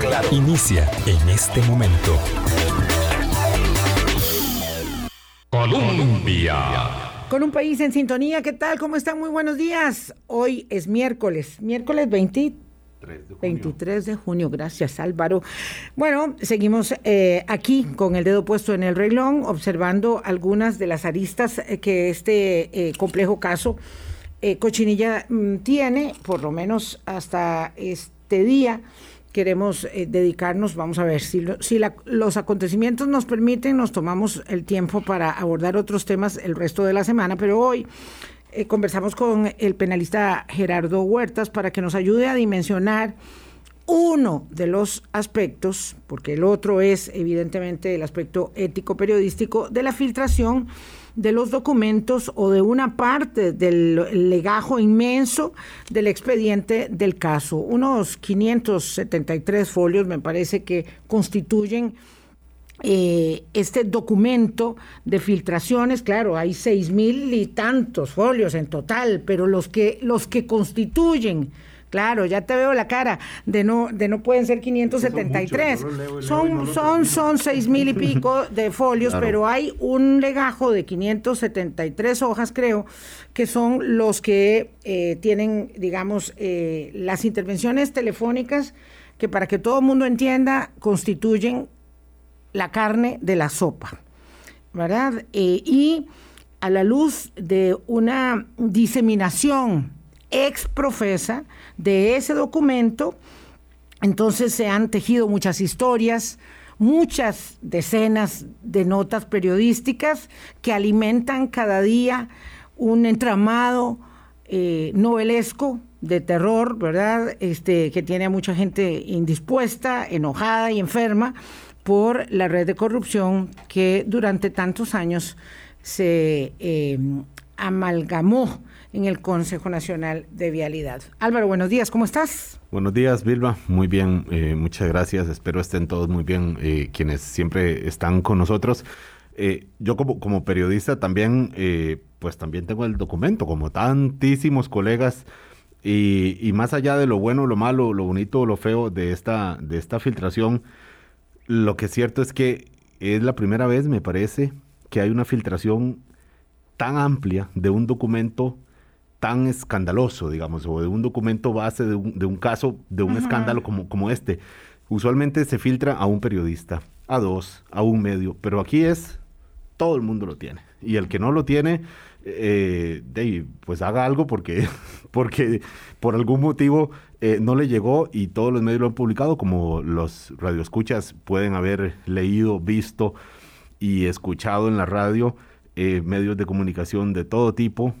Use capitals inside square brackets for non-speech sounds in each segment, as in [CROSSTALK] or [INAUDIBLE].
claro. Inicia en este momento. Colombia. Con un país en sintonía, ¿qué tal? ¿Cómo están? Muy buenos días. Hoy es miércoles, miércoles 23 23 de junio, gracias Álvaro. Bueno, seguimos eh, aquí con el dedo puesto en el reglón, observando algunas de las aristas eh, que este eh, complejo caso Cochinilla mm, tiene, por lo menos hasta este día. Queremos dedicarnos, vamos a ver, si, si los acontecimientos nos permiten, nos tomamos el tiempo para abordar otros temas el resto de la semana, pero hoy eh, conversamos con el penalista Gerardo Huertas para que nos ayude a dimensionar uno de los aspectos, porque el otro es evidentemente el aspecto ético periodístico de la filtración de los documentos o de una parte del legajo inmenso del expediente del caso. Unos 573 folios me parece que constituyen eh, este documento de filtraciones, claro, hay seis mil y tantos folios en total, pero los que, los que constituyen, claro, ya te veo la cara, de no, de no pueden ser 573, son, son, son seis mil y pico [LAUGHS] de folios, pero hay un legajo de 573 hojas, creo, que son los que eh, tienen, digamos, eh, las intervenciones telefónicas que para que todo el mundo entienda, constituyen la carne de la sopa, ¿verdad? Eh, y a la luz de una diseminación exprofesa de ese documento, entonces se han tejido muchas historias, muchas decenas de notas periodísticas que alimentan cada día un entramado eh, novelesco de terror, ¿verdad? Este, que tiene a mucha gente indispuesta, enojada y enferma, por la red de corrupción que durante tantos años se eh, amalgamó en el Consejo Nacional de Vialidad. Álvaro, buenos días, ¿cómo estás? Buenos días, Vilma. Muy bien, eh, muchas gracias. Espero estén todos muy bien, eh, quienes siempre están con nosotros. yo como, como periodista también, pues también tengo el documento, como tantísimos colegas. Y, y, más allá de lo bueno, lo malo, lo bonito, lo feo de esta, de esta filtración, lo que es cierto es que es la primera vez, me parece, que hay una filtración tan amplia de un documento tan escandaloso, digamos, o de un documento base de un, caso, de un escándalo como, como este. Usualmente se filtra a un periodista, a dos, a un medio, pero aquí es, todo el mundo lo tiene. Y el que no lo tiene, eh, pues haga algo porque, [LAUGHS] porque por algún motivo eh, no le llegó y todos los medios lo han publicado, como los radioescuchas pueden haber leído, visto y escuchado en la radio, eh, medios de comunicación de todo tipo,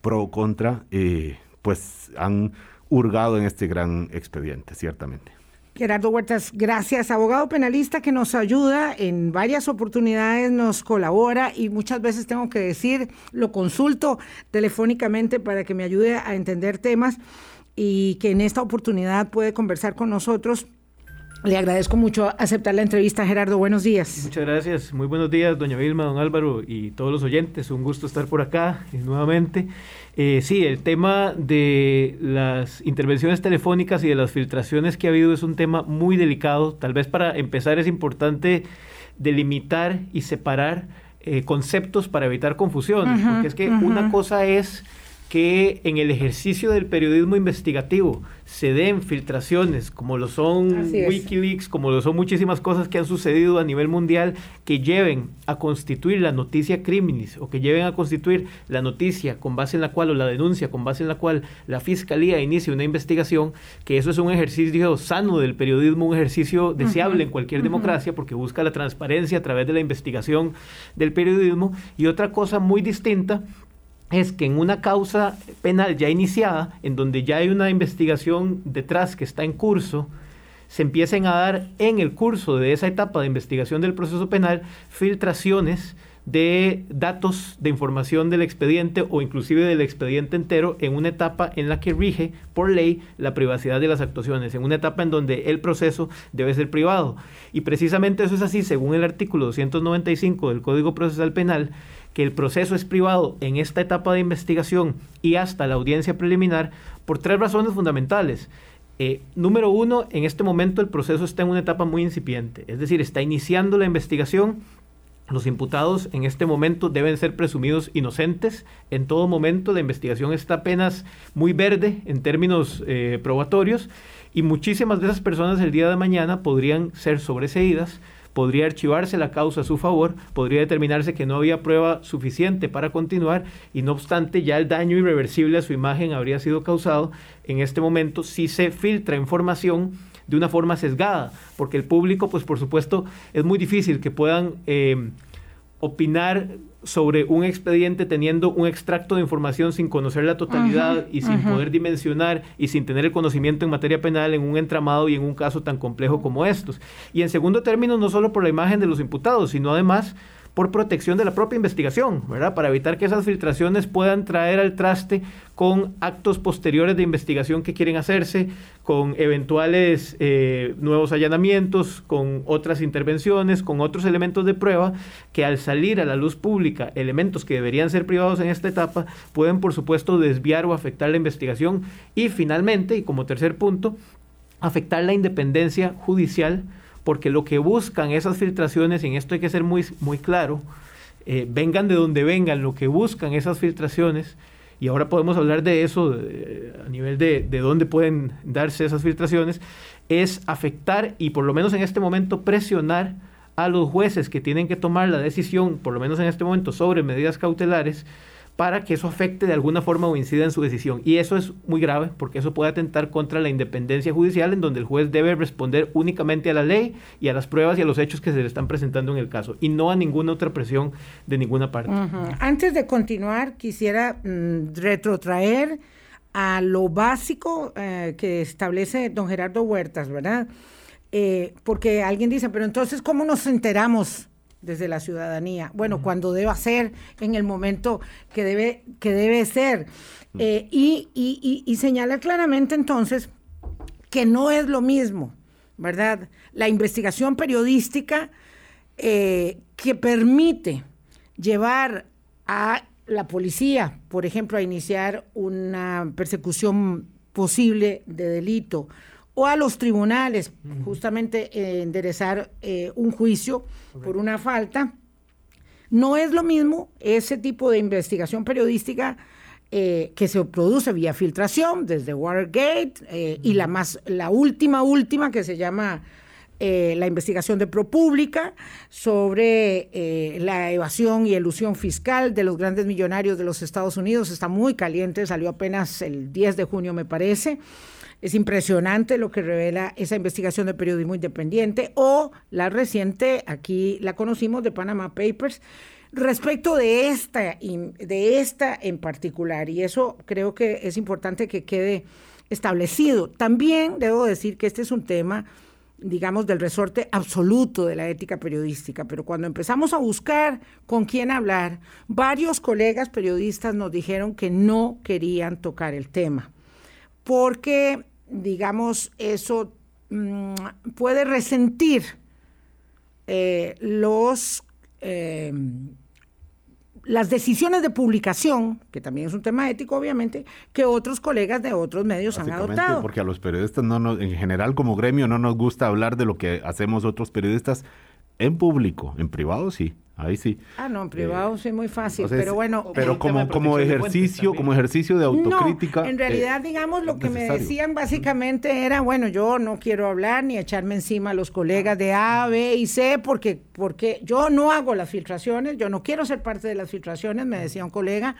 pro o contra, eh, pues han hurgado en este gran expediente, ciertamente. Gerardo Huertas, gracias. Abogado penalista que nos ayuda en varias oportunidades, nos colabora y muchas veces tengo que decir, lo consulto telefónicamente para que me ayude a entender temas y que en esta oportunidad puede conversar con nosotros. Le agradezco mucho aceptar la entrevista, Gerardo. Buenos días. Muchas gracias. Muy buenos días, doña Vilma, don Álvaro y todos los oyentes. Un gusto estar por acá nuevamente. Eh, sí, el tema de las intervenciones telefónicas y de las filtraciones que ha habido es un tema muy delicado. Tal vez para empezar es importante delimitar y separar eh, conceptos para evitar confusiones, porque es que una cosa es que en el ejercicio del periodismo investigativo se den filtraciones, como lo son Wikileaks, como lo son muchísimas cosas que han sucedido a nivel mundial, que lleven a constituir la noticia criminis o que lleven a constituir la noticia con base en la cual o la denuncia con base en la cual la fiscalía inicia una investigación, que eso es un ejercicio sano del periodismo, un ejercicio deseable en cualquier democracia porque busca la transparencia a través de la investigación del periodismo. Y otra cosa muy distinta es que en una causa penal ya iniciada, en donde ya hay una investigación detrás que está en curso, se empiecen a dar en el curso de esa etapa de investigación del proceso penal filtraciones de datos de información del expediente o inclusive del expediente entero en una etapa en la que rige por ley la privacidad de las actuaciones, en una etapa en donde el proceso debe ser privado. Y precisamente eso es así según el artículo 295 del Código Procesal Penal, que el proceso es privado en esta etapa de investigación y hasta la audiencia preliminar por tres razones fundamentales. Eh, número uno, en este momento el proceso está en una etapa muy incipiente, es decir, está iniciando la investigación. Los imputados en este momento deben ser presumidos inocentes. En todo momento la investigación está apenas muy verde en términos eh, probatorios y muchísimas de esas personas el día de mañana podrían ser sobreseídas podría archivarse la causa a su favor, podría determinarse que no había prueba suficiente para continuar y no obstante ya el daño irreversible a su imagen habría sido causado. En este momento si se filtra información de una forma sesgada, porque el público, pues por supuesto, es muy difícil que puedan eh, opinar sobre un expediente teniendo un extracto de información sin conocer la totalidad y sin poder dimensionar y sin tener el conocimiento en materia penal en un entramado y en un caso tan complejo como estos. Y en segundo término, no solo por la imagen de los imputados, sino además por protección de la propia investigación, ¿verdad? Para evitar que esas filtraciones puedan traer al traste con actos posteriores de investigación que quieren hacerse, con eventuales eh, nuevos allanamientos, con otras intervenciones, con otros elementos de prueba, que al salir a la luz pública, elementos que deberían ser privados en esta etapa, pueden por supuesto desviar o afectar la investigación y finalmente, y como tercer punto, afectar la independencia judicial porque lo que buscan esas filtraciones, y en esto hay que ser muy, muy claro, eh, vengan de donde vengan, lo que buscan esas filtraciones, y ahora podemos hablar de eso a nivel de, de dónde pueden darse esas filtraciones, es afectar y por lo menos en este momento presionar a los jueces que tienen que tomar la decisión, por lo menos en este momento, sobre medidas cautelares, para que eso afecte de alguna forma o incida en su decisión. Y eso es muy grave porque eso puede atentar contra la independencia judicial en donde el juez debe responder únicamente a la ley y a las pruebas y a los hechos que se le están presentando en el caso y no a ninguna otra presión de ninguna parte. Antes de continuar, quisiera mm, retrotraer a lo básico eh, que establece don Gerardo Huertas, ¿verdad? Eh, porque alguien dice, pero entonces, ¿cómo nos enteramos? Desde la ciudadanía. Bueno, cuando deba ser, en el momento que debe, que debe ser. Eh, y, señala claramente entonces que no es lo mismo, ¿verdad? La investigación periodística eh, que permite llevar a la policía, por ejemplo, a iniciar una persecución posible de delito o a los tribunales, justamente eh, enderezar eh, un juicio por una falta. No es lo mismo ese tipo de investigación periodística eh, que se produce vía filtración desde Watergate y la más la última última que se llama la investigación de ProPublica sobre la evasión y elusión fiscal de los grandes millonarios de los Estados Unidos está muy caliente, salió apenas el 10 de junio me parece. Es impresionante lo que revela esa investigación de periodismo independiente o la reciente, aquí la conocimos, de Panama Papers, respecto de esta, de esta en particular. Y eso creo que es importante que quede establecido. También debo decir que este es un tema digamos, del resorte absoluto de la ética periodística, pero cuando empezamos a buscar con quién hablar, varios colegas periodistas nos dijeron que no querían tocar el tema, porque digamos, eso mm, puede resentir eh, los, eh, las decisiones de publicación, que también es un tema ético, obviamente, que otros colegas de otros medios han adoptado. Porque a los periodistas, no en general, como gremio, no nos gusta hablar de lo que hacemos otros periodistas en público, en privado sí. Ahí sí. Ah, no, en privado sí es muy fácil, pero bueno. Pero como, como ejercicio, como ejercicio de autocrítica. No, en realidad, eh, digamos, lo que me decían básicamente era, bueno, yo no quiero hablar ni echarme encima a los colegas de A, B y C, porque, porque yo no hago las filtraciones, yo no quiero ser parte de las filtraciones, me decía un colega,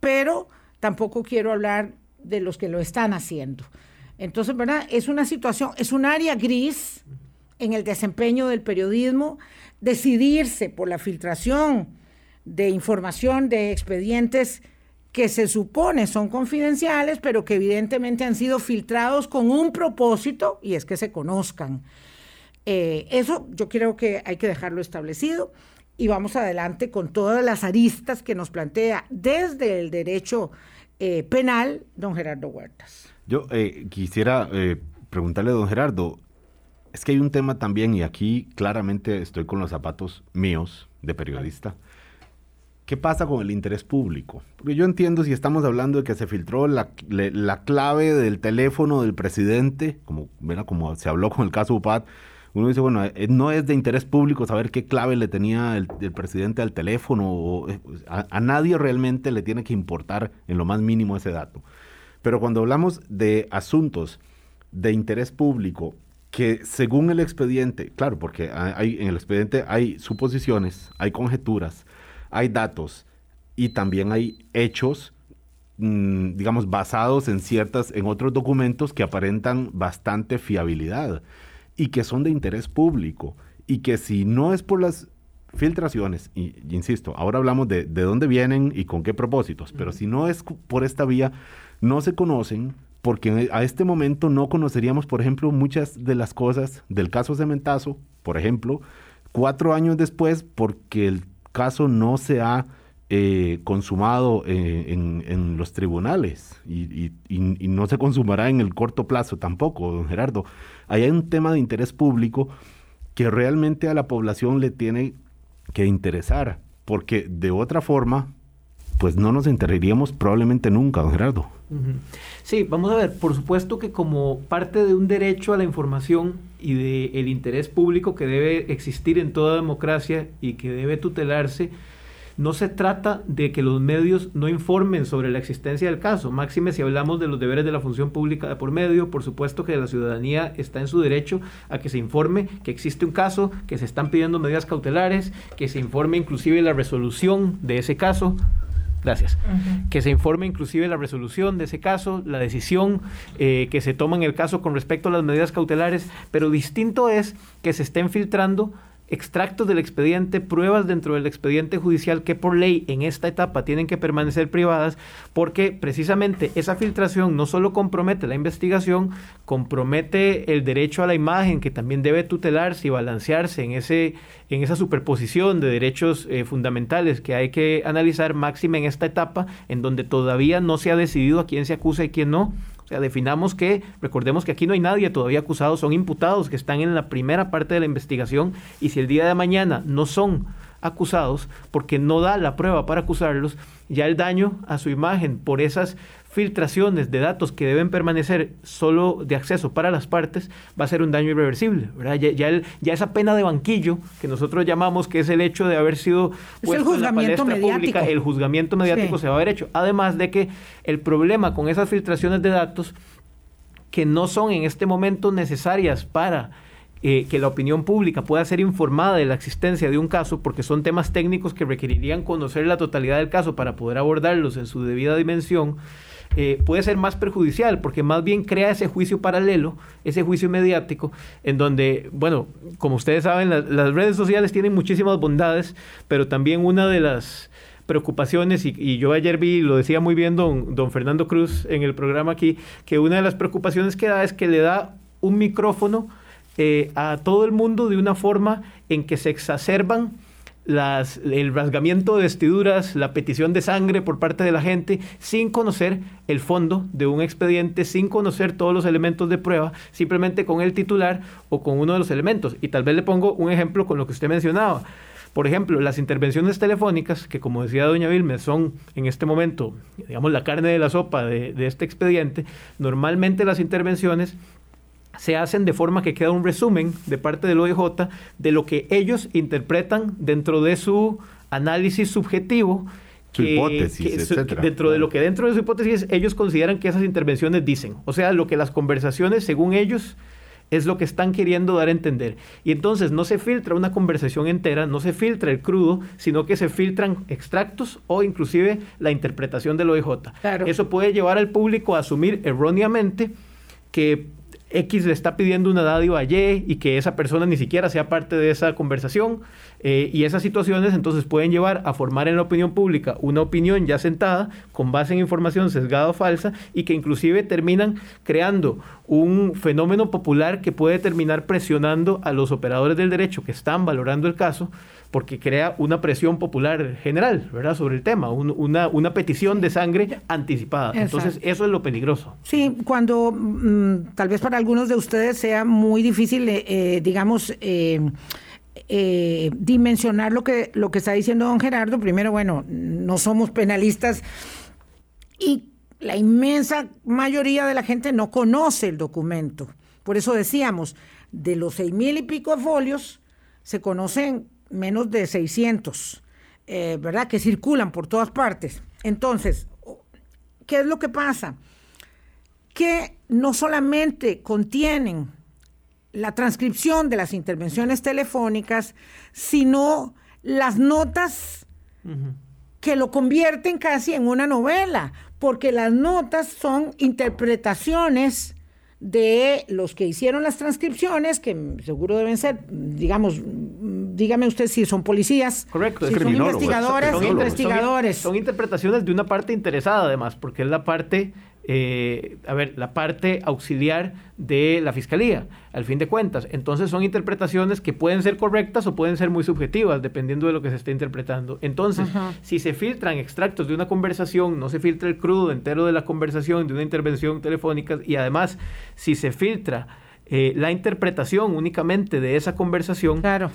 pero tampoco quiero hablar de los que lo están haciendo. Entonces, ¿verdad? Es una situación, es un área gris en el desempeño del periodismo decidirse por la filtración de información de expedientes que se supone son confidenciales, pero que evidentemente han sido filtrados con un propósito y es que se conozcan. Eh, eso yo creo que hay que dejarlo establecido y vamos adelante con todas las aristas que nos plantea desde el derecho eh, penal don Gerardo Huertas. Yo eh, quisiera preguntarle a don Gerardo, es que hay un tema también, y aquí claramente estoy con los zapatos míos de periodista. ¿qué pasa con el interés público? Porque yo entiendo si estamos hablando de que se filtró la, clave del teléfono del presidente, como, como se habló con el caso UPAD, uno dice, bueno, eh, no es de interés público saber qué clave le tenía el, presidente al teléfono, eh, pues, a, nadie realmente le tiene que importar en lo más mínimo ese dato. Pero cuando hablamos de asuntos de interés público, que según el expediente, claro, porque hay, en el expediente hay suposiciones, hay conjeturas, hay datos y también hay hechos, mm, digamos, basados en ciertas, en otros documentos que aparentan bastante fiabilidad y que son de interés público y que si no es por las filtraciones, y, insisto, ahora hablamos de, de dónde vienen y con qué propósitos, pero si no es por esta vía, no se conocen porque a este momento no conoceríamos, por ejemplo, muchas de las cosas del caso Cementazo, por ejemplo, cuatro años después, porque el caso no se ha eh, consumado eh, en, los tribunales y, no se consumará en el corto plazo tampoco, don Gerardo. Ahí hay un tema de interés público que realmente a la población le tiene que interesar, porque de otra forma, pues no nos enteraríamos probablemente nunca, don Gerardo. Sí, vamos a ver, por supuesto que como parte de un derecho a la información y del interés público que debe existir en toda democracia y que debe tutelarse, no se trata de que los medios no informen sobre la existencia del caso. Máxime, si hablamos de los deberes de la función pública de por medio, por supuesto que la ciudadanía está en su derecho a que se informe que existe un caso, que se están pidiendo medidas cautelares, que se informe inclusive la resolución de ese caso. Gracias. Que se informe inclusive la resolución de ese caso, la decisión eh, que se toma en el caso con respecto a las medidas cautelares, pero distinto es que se estén filtrando extractos del expediente, pruebas dentro del expediente judicial que por ley en esta etapa tienen que permanecer privadas porque precisamente esa filtración no solo compromete la investigación, compromete el derecho a la imagen que también debe tutelarse y balancearse en, ese, en esa superposición de derechos eh, fundamentales que hay que analizar máxima en esta etapa en donde todavía no se ha decidido a quién se acusa y quién no o sea, definamos que, recordemos que aquí no hay nadie todavía acusado, son imputados que están en la primera parte de la investigación y si el día de mañana no son acusados porque no da la prueba para acusarlos, ya el daño a su imagen por esas filtraciones de datos que deben permanecer solo de acceso para las partes va a ser un daño irreversible. Ya, ya, esa pena de banquillo que nosotros llamamos que es el hecho de haber sido puesto en la palestra pública, el juzgamiento mediático se va a haber hecho. Además de que el problema con esas filtraciones de datos que no son en este momento necesarias para eh, que la opinión pública pueda ser informada de la existencia de un caso, porque son temas técnicos que requerirían conocer la totalidad del caso para poder abordarlos en su debida dimensión, eh, puede ser más perjudicial, porque más bien crea ese juicio paralelo, ese juicio mediático, en donde, bueno, como ustedes saben, las redes sociales tienen muchísimas bondades, pero también una de las preocupaciones, y, yo ayer vi, lo decía muy bien don, don Fernando Cruz en el programa aquí, que una de las preocupaciones que da es que le da un micrófono eh, a todo el mundo de una forma en que se exacerban las, el rasgamiento de vestiduras, la petición de sangre por parte de la gente, sin conocer el fondo de un expediente, sin conocer todos los elementos de prueba, simplemente con el titular o con uno de los elementos. Y tal vez le pongo un ejemplo con lo que usted mencionaba. Por ejemplo, las intervenciones telefónicas, que como decía doña Vilme, son en este momento, digamos, la carne de la sopa de este expediente, normalmente las intervenciones se hacen de forma que queda un resumen de parte del OIJ de lo que ellos interpretan dentro de su análisis subjetivo. Su hipótesis, Dentro de lo que dentro de su hipótesis ellos consideran que esas intervenciones dicen. O sea, lo que las conversaciones, según ellos, es lo que están queriendo dar a entender. Y entonces no se filtra una conversación entera, no se filtra el crudo, sino que se filtran extractos o inclusive la interpretación del OIJ. Eso puede llevar al público a asumir erróneamente que X le está pidiendo una dádiva a Y y que esa persona ni siquiera sea parte de esa conversación. Eh, y esas situaciones entonces pueden llevar a formar en la opinión pública una opinión ya sentada con base en información sesgada o falsa y que inclusive terminan creando un fenómeno popular que puede terminar presionando a los operadores del derecho que están valorando el caso porque crea una presión popular general, ¿verdad?, sobre el tema, una, una, petición de sangre anticipada. Entonces, eso es lo peligroso. Sí, cuando mm, tal vez para algunos de ustedes sea muy difícil, eh, eh, digamos, eh, eh, dimensionar lo que, lo que está diciendo don Gerardo. Primero, bueno, no somos penalistas y la inmensa mayoría de la gente no conoce el documento. Por eso decíamos, de los seis mil y pico folios, se conocen menos de 600, eh, ¿verdad? Que circulan por todas partes. Entonces, ¿qué es lo que pasa? Que no solamente contienen la transcripción de las intervenciones telefónicas, sino las notas que lo convierten casi en una novela, porque las notas son interpretaciones de los que hicieron las transcripciones, que seguro deben ser, digamos, dígame usted si son policías, Correcto, si son investigadores, son, investigadores. son interpretaciones de una parte interesada además, porque es la parte eh, a ver, la parte auxiliar de la fiscalía, al fin de cuentas. Entonces son interpretaciones que pueden ser correctas o pueden ser muy subjetivas, dependiendo de lo que se esté interpretando. Entonces, si se filtran extractos de una conversación, no se filtra el crudo entero de la conversación, de una intervención telefónica, y además, si se filtra eh, la interpretación únicamente de esa conversación, claro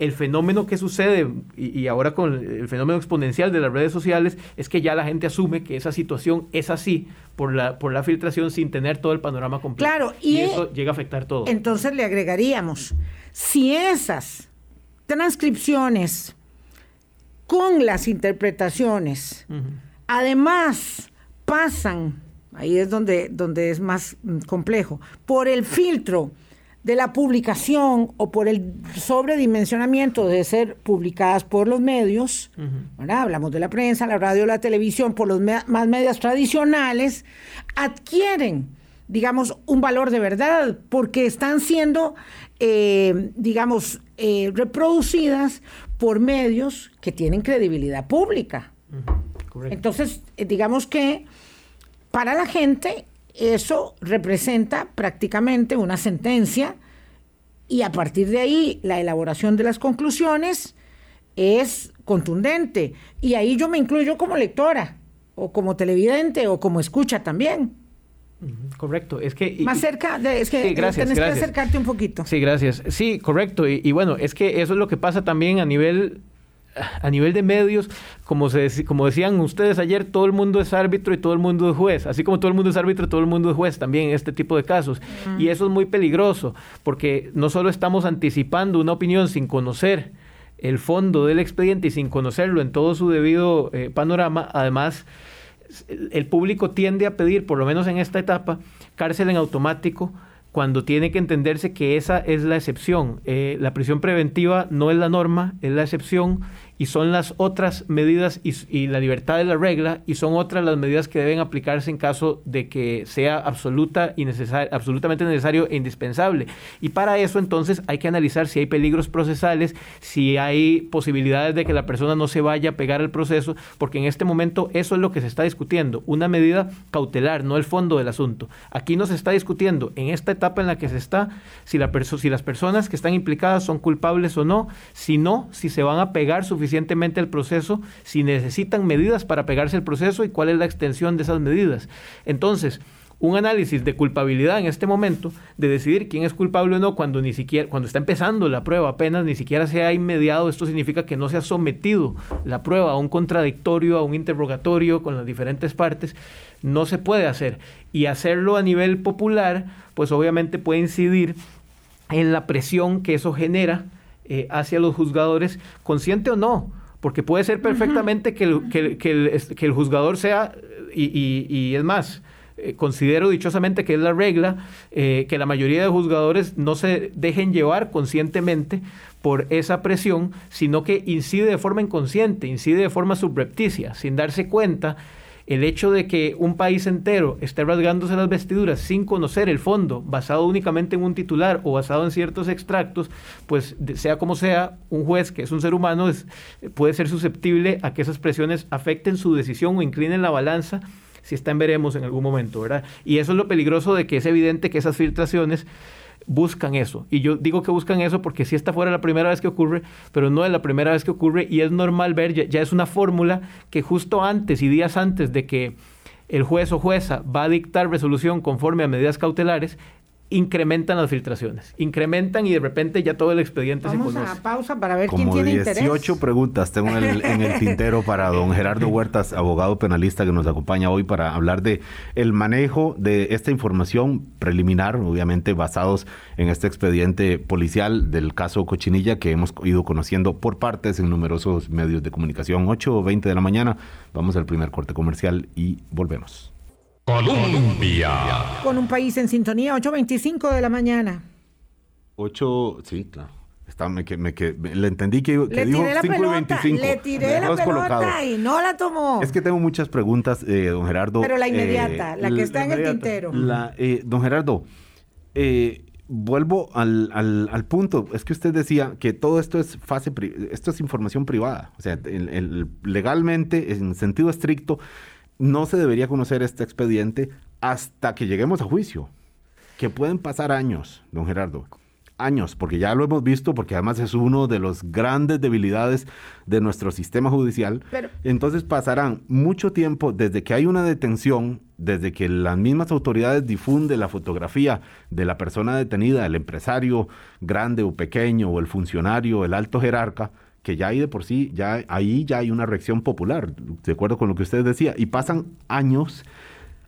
el fenómeno que sucede, y, ahora con el fenómeno exponencial de las redes sociales, es que ya la gente asume que esa situación es así por la, por la filtración sin tener todo el panorama completo. Claro, y, eso llega a afectar todo. Entonces le agregaríamos, si esas transcripciones con las interpretaciones, además pasan, ahí es donde, donde es más mm, complejo, por el filtro de la publicación o por el sobredimensionamiento de ser publicadas por los medios, hablamos de la prensa, la radio, la televisión, por los más medios tradicionales, adquieren, digamos, un valor de verdad, porque están siendo, eh, digamos, eh, reproducidas por medios que tienen credibilidad pública. Entonces, eh, digamos que para la gente eso representa prácticamente una sentencia y a partir de ahí la elaboración de las conclusiones es contundente. Y ahí yo me incluyo como lectora, o como televidente, o como escucha también. Correcto, es que... Más cerca, de, es que sí, gracias, que acercarte un poquito. Sí, gracias. Sí, correcto. y, bueno, es que eso es lo que pasa también a nivel a nivel de medios, como, se, como decían ustedes ayer, todo el mundo es árbitro y todo el mundo es juez. Así como todo el mundo es árbitro, todo el mundo es juez también en este tipo de casos. Y eso es muy peligroso, porque no solo estamos anticipando una opinión sin conocer el fondo del expediente y sin conocerlo en todo su debido eh, panorama, además el público tiende a pedir, por lo menos en esta etapa, cárcel en automático cuando tiene que entenderse que esa es la excepción. Eh, la prisión preventiva no es la norma, es la excepción y son las otras medidas y, la libertad de la regla y son otras las medidas que deben aplicarse en caso de que sea absoluta y absolutamente necesario e indispensable. Y para eso entonces hay que analizar si hay peligros procesales, si hay posibilidades de que la persona no se vaya a pegar al proceso, porque en este momento eso es lo que se está discutiendo, una medida cautelar, no el fondo del asunto. Aquí no se está discutiendo en esta etapa en la que se está si, la si las personas que están implicadas son culpables o no, sino si se van a pegar suficientemente el proceso, si necesitan medidas para pegarse el proceso y cuál es la extensión de esas medidas. Entonces, un análisis de culpabilidad en este momento, de decidir quién es culpable o no cuando ni siquiera, cuando está empezando la prueba apenas, ni siquiera se ha inmediado, esto significa que no se ha sometido la prueba a un contradictorio, a un interrogatorio con las diferentes partes, no se puede hacer. Y hacerlo a nivel popular, pues obviamente puede incidir en la presión que eso genera eh, hacia los juzgadores, consciente o no, porque puede ser perfectamente que, el, que, el, juzgador sea, y, es más, eh, considero dichosamente que es la regla, eh, que la mayoría de juzgadores no se dejen llevar conscientemente por esa presión, sino que incide de forma inconsciente, incide de forma subrepticia, sin darse cuenta el hecho de que un país entero esté rasgándose las vestiduras sin conocer el fondo, basado únicamente en un titular o basado en ciertos extractos, pues sea como sea, un juez que es un ser humano puede ser susceptible a que esas presiones afecten su decisión o inclinen la balanza si está en veremos en algún momento, ¿verdad? Y eso es lo peligroso de que es evidente que esas filtraciones buscan eso. Y yo digo que buscan eso porque si esta fuera la primera vez que ocurre, pero no es la primera vez que ocurre y es normal ver, ya, es una fórmula que justo antes y días antes de que el juez o jueza va a dictar resolución conforme a medidas cautelares, incrementan las filtraciones. Incrementan y de repente ya todo el expediente se conoce. Vamos a pausa para ver quién tiene 18 preguntas tengo en el, en el, tintero para don [LAUGHS] Gerardo Huertas, abogado penalista que nos acompaña hoy para hablar de el manejo de esta información preliminar, obviamente basados en este expediente policial del caso Cochinilla que hemos ido conociendo por partes en numerosos medios de comunicación. 8 o 20 de la mañana, vamos al primer corte comercial y volvemos. Colombia. Con un país en sintonía, 8.25 de la mañana. 8, sí, claro. Está, me, me, le entendí que, que le dijo tiré la pelota, Le tiré la pelota y no la tomó. Es que tengo muchas preguntas, eh, don Gerardo. Pero la inmediata, eh, la que está en el tintero. La, eh, don Gerardo, eh, vuelvo al, al, al, punto. Es que usted decía que todo esto es fase, esto es información privada. O sea, el, legalmente, en sentido estricto, no se debería conocer este expediente hasta que lleguemos a juicio, que pueden pasar años, don Gerardo, años, porque ya lo hemos visto, porque además es uno de los grandes debilidades de nuestro sistema judicial. Entonces pasarán mucho tiempo desde que hay una detención, desde que las mismas autoridades difunden la fotografía de la persona detenida, el empresario grande o pequeño, o el funcionario, el alto jerarca, que ya hay de por sí, ya ahí ya hay una reacción popular, de acuerdo con lo que usted decía, y pasan años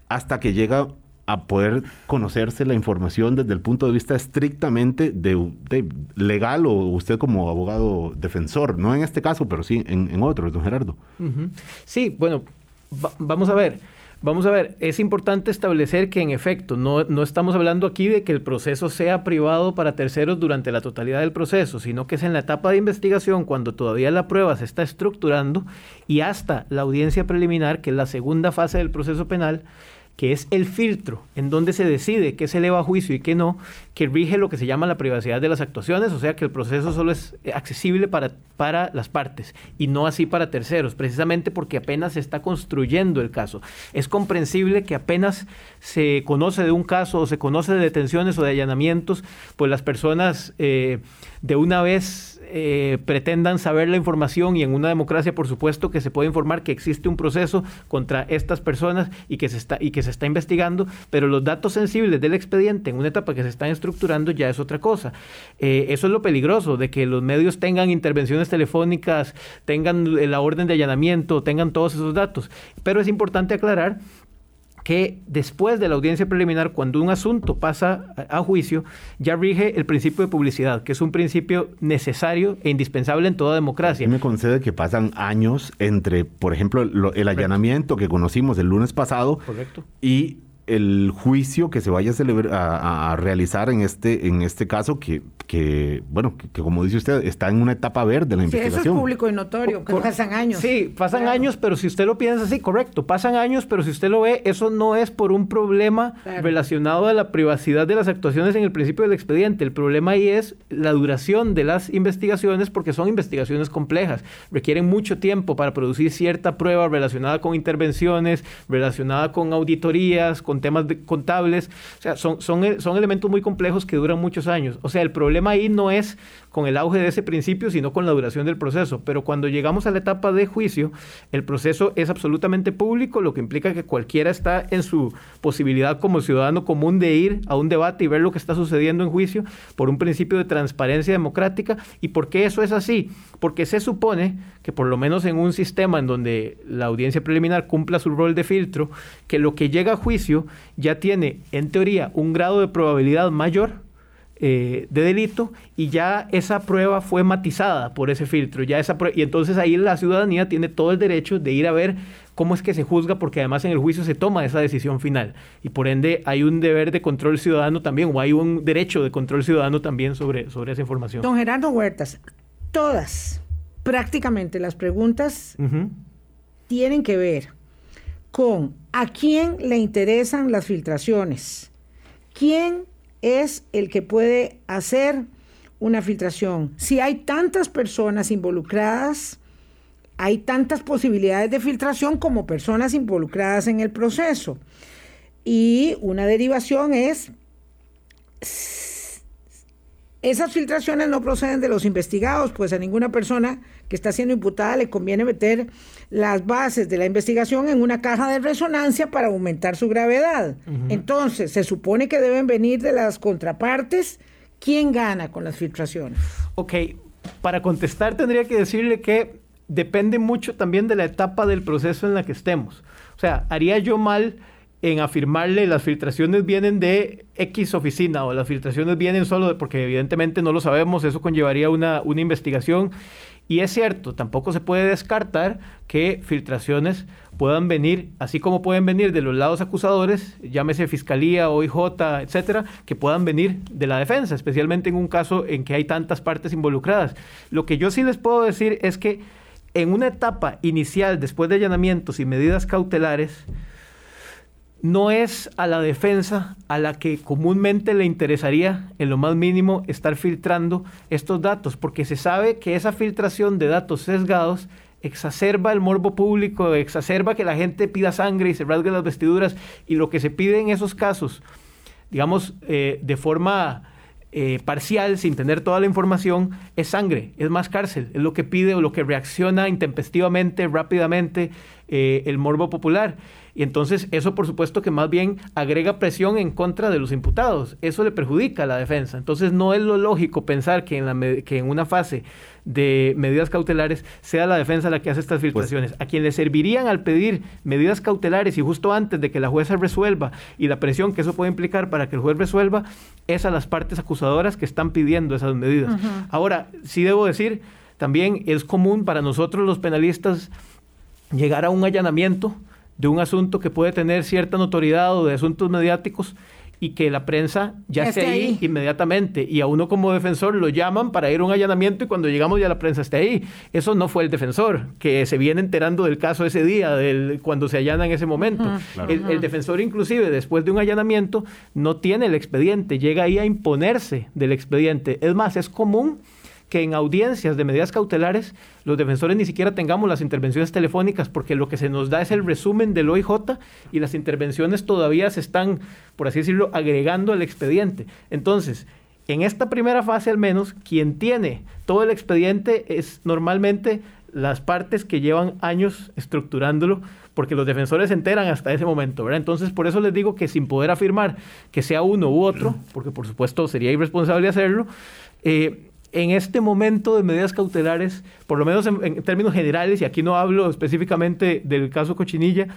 hasta que llega a poder conocerse la información desde el punto de vista estrictamente de, legal o usted como abogado defensor, no en este caso, pero sí en, en otros, don Gerardo. Sí, bueno, vamos a ver. Vamos a ver, es importante establecer que en efecto no, no, estamos hablando aquí de que el proceso sea privado para terceros durante la totalidad del proceso, sino que es en la etapa de investigación cuando todavía la prueba se está estructurando y hasta la audiencia preliminar, que es la segunda fase del proceso penal, que es el filtro en donde se decide qué se eleva a juicio y qué no, que rige lo que se llama la privacidad de las actuaciones, o sea que el proceso solo es accesible para, para las partes y no así para terceros, precisamente porque apenas se está construyendo el caso. Es comprensible que apenas se conoce de un caso o se conoce de detenciones o de allanamientos, pues las personas eh, de una vez eh, pretendan saber la información y en una democracia, por supuesto, que se puede informar que existe un proceso contra estas personas y que se está, y que se está investigando, pero los datos sensibles del expediente en una etapa que se están estructurando ya es otra cosa. Eh, eso es lo peligroso, de que los medios tengan intervenciones telefónicas, tengan la orden de allanamiento, tengan todos esos datos. Pero es importante aclarar que después de la audiencia preliminar, cuando un asunto pasa a, juicio, ya rige el principio de publicidad, que es un principio necesario e indispensable en toda democracia. me concede que pasan años entre, por ejemplo, el allanamiento que conocimos el lunes pasado y el juicio que se vaya a, celebrar, a, realizar en este, en este caso, que, que bueno, que, como dice usted, está en una etapa verde de la investigación. eso es público y notorio, que pasan años. Sí, pasan años, pero si usted lo piensa así, correcto, pasan años, pero si usted lo ve, eso no es por un problema relacionado a la privacidad de las actuaciones en el principio del expediente. El problema ahí es la duración de las investigaciones, porque son investigaciones complejas, requieren mucho tiempo para producir cierta prueba relacionada con intervenciones, relacionada con auditorías, con temas contables, o sea, son, son, son elementos muy complejos que duran muchos años. O sea, el problema ahí no es con el auge de ese principio, sino con la duración del proceso. Pero cuando llegamos a la etapa de juicio, el proceso es absolutamente público, lo que implica que cualquiera está en su posibilidad como ciudadano común de ir a un debate y ver lo que está sucediendo en juicio por un principio de transparencia democrática. ¿Y por qué eso es así? Porque se supone que por lo menos en un sistema en donde la audiencia preliminar cumpla su rol de filtro, que lo que llega a juicio ya tiene, en teoría, un grado de probabilidad mayor eh, de delito y ya esa prueba fue matizada por ese filtro. Ya esa y entonces ahí la ciudadanía tiene todo el derecho de ir a ver cómo es que se juzga, porque además en el juicio se toma esa decisión final. Y por ende hay un deber de control ciudadano también, o hay un derecho de control ciudadano también sobre, sobre esa información. Don Gerardo Huertas, todas, prácticamente las preguntas tienen que ver con a quién le interesan las filtraciones, quién es el que puede hacer una filtración. Si hay tantas personas involucradas, hay tantas posibilidades de filtración como personas involucradas en el proceso. Y una derivación es Esas filtraciones no proceden de los investigados, pues a ninguna persona que está siendo imputada le conviene meter las bases de la investigación en una caja de resonancia para aumentar su gravedad. Entonces, se supone que deben venir de las contrapartes. ¿Quién gana con las filtraciones? Ok, para contestar tendría que decirle que depende mucho también de la etapa del proceso en la que estemos. O sea, haría yo mal en afirmarle las filtraciones vienen de X oficina o las filtraciones vienen solo porque evidentemente no lo sabemos, eso conllevaría una, una investigación. Y es cierto, tampoco se puede descartar que filtraciones puedan venir, así como pueden venir de los lados acusadores, llámese fiscalía, OIJ, etcétera, que puedan venir de la defensa, especialmente en un caso en que hay tantas partes involucradas. Lo que yo sí les puedo decir es que en una etapa inicial, después de allanamientos y medidas cautelares, no es a la defensa a la que comúnmente le interesaría en lo más mínimo estar filtrando estos datos, porque se sabe que esa filtración de datos sesgados exacerba el morbo público, exacerba que la gente pida sangre y se rasgue las vestiduras, y lo que se pide en esos casos, digamos, eh, de forma eh, parcial, sin tener toda la información, es sangre, es más cárcel, es lo que pide o lo que reacciona intempestivamente, rápidamente eh, el morbo popular. Y entonces eso por supuesto que más bien agrega presión en contra de los imputados. Eso le perjudica a la defensa. Entonces no es lo lógico pensar que en, la, que en una fase de medidas cautelares sea la defensa la que hace estas pues filtraciones. a quien le servirían al pedir medidas cautelares y justo antes de que la jueza resuelva y la presión que eso puede implicar para que el juez resuelva es a las partes acusadoras que están pidiendo esas medidas. Ahora, sí debo decir, también es común para nosotros los penalistas llegar a un allanamiento de un asunto que puede tener cierta notoriedad o de asuntos mediáticos y que la prensa ya esté ahí, inmediatamente. Y a uno como defensor lo llaman para ir a un allanamiento y cuando llegamos ya la prensa está ahí. Eso no fue el defensor, que se viene enterando del caso ese día, del, cuando se allana en ese momento. el, el, defensor inclusive después de un allanamiento no tiene el expediente, llega ahí a imponerse del expediente. Es más, es común que en audiencias de medidas cautelares los defensores ni siquiera tengamos las intervenciones telefónicas porque lo que se nos da es el resumen del OIJ y las intervenciones todavía se están, por así decirlo, agregando al expediente. Entonces, en esta primera fase al menos, quien tiene todo el expediente es normalmente las partes que llevan años estructurándolo, porque los defensores se enteran hasta ese momento, ¿verdad? Entonces, por eso les digo que sin poder afirmar que sea uno u otro, porque por supuesto sería irresponsable hacerlo, eh, en este momento de medidas cautelares, por lo menos en, términos generales, y aquí no hablo específicamente del caso Cochinilla,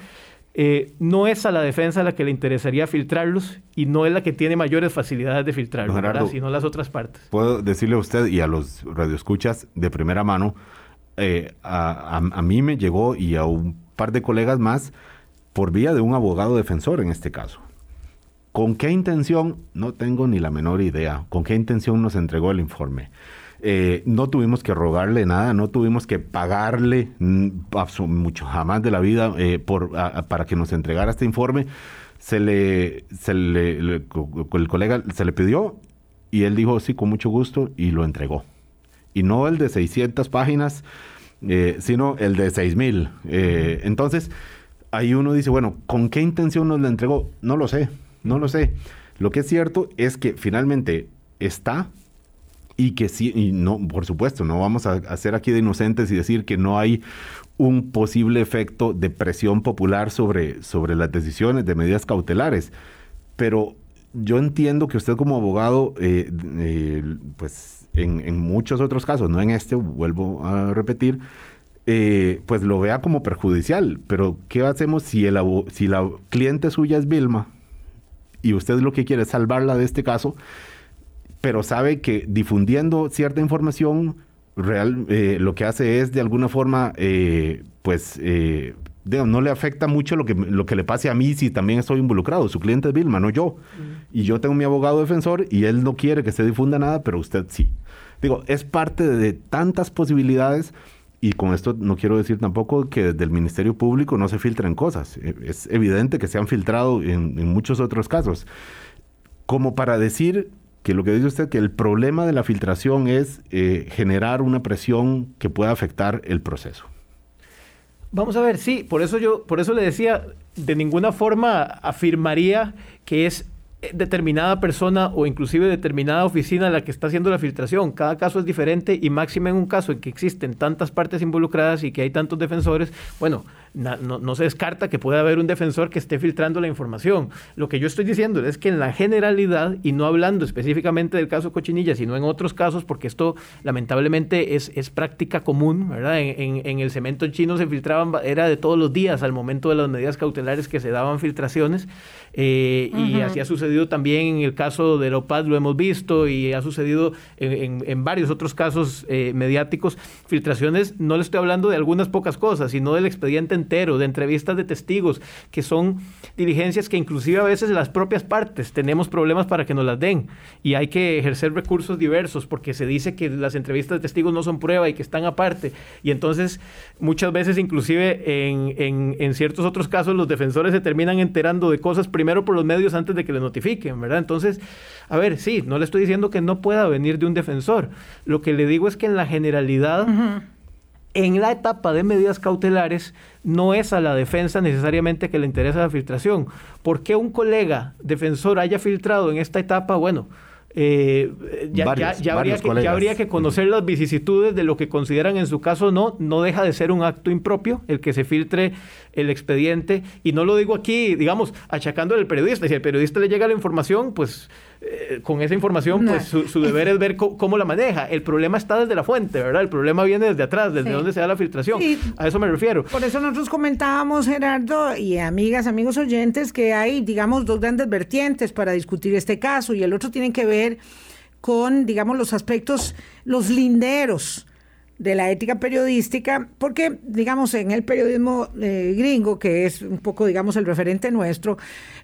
eh, no es a la defensa la que le interesaría filtrarlos y no es la que tiene mayores facilidades de filtrarlos, sino las otras partes. Puedo decirle a usted y a los radioescuchas de primera mano, eh, a, a mí me llegó y a un par de colegas más por vía de un abogado defensor en este caso. ¿Con qué intención? No tengo ni la menor idea. ¿Con qué intención nos entregó el informe? Eh, no tuvimos que rogarle nada, no tuvimos que pagarle mm, mucho jamás de la vida eh, por, para que nos entregara este informe. Se le, se le, el colega se le pidió y él dijo sí, con mucho gusto y lo entregó. Y no el de 600 páginas, eh, sino el de 6000. entonces, ahí uno dice, bueno, ¿con qué intención nos lo entregó? No lo sé no lo sé. Lo que es cierto es que finalmente está y que sí, y no, por supuesto, no vamos a hacer aquí de inocentes y decir que no hay un posible efecto de presión popular sobre, sobre las decisiones de medidas cautelares. Pero yo entiendo que usted como abogado, eh, eh, pues en, muchos otros casos, no en este, vuelvo a repetir, eh, pues lo vea como perjudicial. Pero ¿qué hacemos si, el, si la cliente suya es Vilma? Y usted lo que quiere es salvarla de este caso, pero sabe que difundiendo cierta información real, eh, lo que hace es de alguna forma, eh, pues, eh, no le afecta mucho lo que, lo que le pase a mí si también estoy involucrado. Su cliente es Vilma, no yo. Y yo tengo mi abogado defensor y él no quiere que se difunda nada, pero usted sí. Digo, es parte de tantas posibilidades y con esto no quiero decir tampoco que desde Ministerio Público no se filtren cosas. E, es evidente que se han filtrado en, muchos otros casos. Como para decir que lo que dice usted, que el problema de la filtración es eh, generar una presión que pueda afectar el proceso. Vamos a ver, sí, por eso yo, por eso le decía, de ninguna forma afirmaría que es determinada persona o inclusive determinada oficina la que está haciendo la filtración. Cada caso es diferente y máxima en un caso en que existen tantas partes involucradas y que hay tantos defensores, bueno, no, se descarta que pueda haber un defensor que esté filtrando la información. Lo que yo estoy diciendo es que en la generalidad, y no hablando específicamente del caso Cochinilla, sino en otros casos, porque esto lamentablemente es, es práctica común, ¿verdad? En, en, el cemento chino se filtraban, era de todos los días al momento de las medidas cautelares que se daban filtraciones. Eh, y así ha sucedido también en el caso de Lopaz, lo hemos visto, y ha sucedido en, varios otros casos eh, mediáticos. Filtraciones, no le estoy hablando de algunas pocas cosas, sino del expediente entero, de entrevistas de testigos, que son diligencias que inclusive a veces las propias partes tenemos problemas para que nos las den. Y hay que ejercer recursos diversos, porque se dice que las entrevistas de testigos no son prueba y que están aparte. Y entonces, muchas veces, inclusive en, en ciertos otros casos, los defensores se terminan enterando de cosas primero por los medios antes de que le notifiquen, ¿verdad? Entonces, a ver, sí, no le estoy diciendo que no pueda venir de un defensor. Lo que le digo es que en la generalidad, en la etapa de medidas cautelares, no es a la defensa necesariamente que le interesa la filtración. ¿Por qué un colega defensor haya filtrado en esta etapa? Bueno, eh, ya, habría que, conocer las vicisitudes de lo que consideran en su caso no, no deja de ser un acto impropio el que se filtre el expediente. Y no lo digo aquí, digamos, achacando al periodista. Si al periodista le llega la información, pues eh, con esa información, pues su, deber es ver cómo la maneja. El problema está desde la fuente, ¿verdad? El problema viene desde atrás, desde donde se da la filtración. A eso me refiero. Por eso nosotros comentábamos, Gerardo, y amigas, amigos oyentes, que hay, digamos, dos grandes vertientes para discutir este caso, y el otro tiene que ver con, digamos, los aspectos, los linderos de la ética periodística, porque, digamos, en el periodismo eh, gringo, que es un poco, digamos, el referente nuestro,